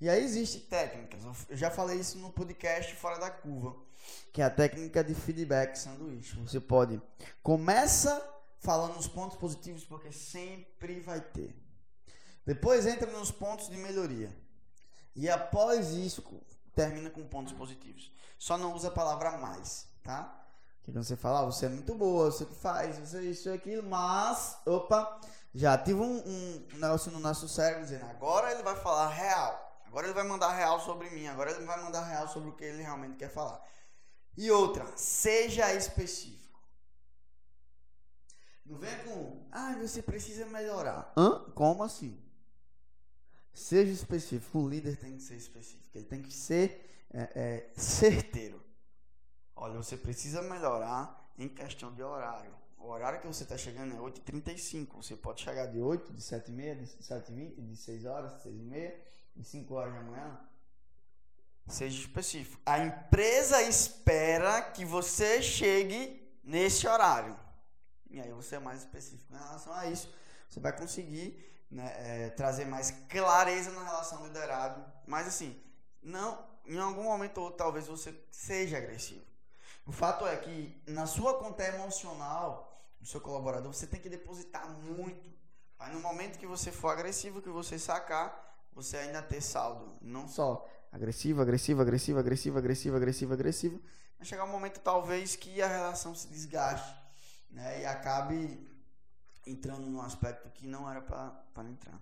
E aí existem técnicas. Eu já falei isso no podcast Fora da Curva, que é a técnica de feedback sanduíche. Você pode começa falando os pontos positivos porque sempre vai ter. Depois entra nos pontos de melhoria. E após isso termina com pontos positivos. Só não usa a palavra mais, tá? Que você fala, ah, você é muito boa, você que faz, você é isso e aquilo, mas, opa, já tive um, um negócio no nosso cérebro dizendo, agora ele vai falar real. Agora ele vai mandar real sobre mim. Agora ele vai mandar real sobre o que ele realmente quer falar. E outra, seja específico. Não venha com, ah, você precisa melhorar. Hã? Como assim? Seja específico. O líder tem que ser específico. Ele tem que ser é, é, certeiro. Olha, você precisa melhorar em questão de horário. O horário que você está chegando é 8h35. Você pode chegar de 8, de 7h30, de 7h20, de 6 horas, de 6h30 e 5 horas da manhã? Seja específico. A empresa espera que você chegue nesse horário. E aí você é mais específico em relação a isso. Você vai conseguir né, é, trazer mais clareza na relação liderado. Mas assim, não, em algum momento ou talvez você seja agressivo. O fato é que na sua conta emocional do seu colaborador, você tem que depositar muito. Aí no momento que você for agressivo, que você sacar, você ainda ter saldo. Não só agressivo, agressivo, agressivo, agressivo, agressivo, agressivo, agressivo. Vai chegar um momento, talvez, que a relação se desgaste né, e acabe entrando num aspecto que não era para entrar.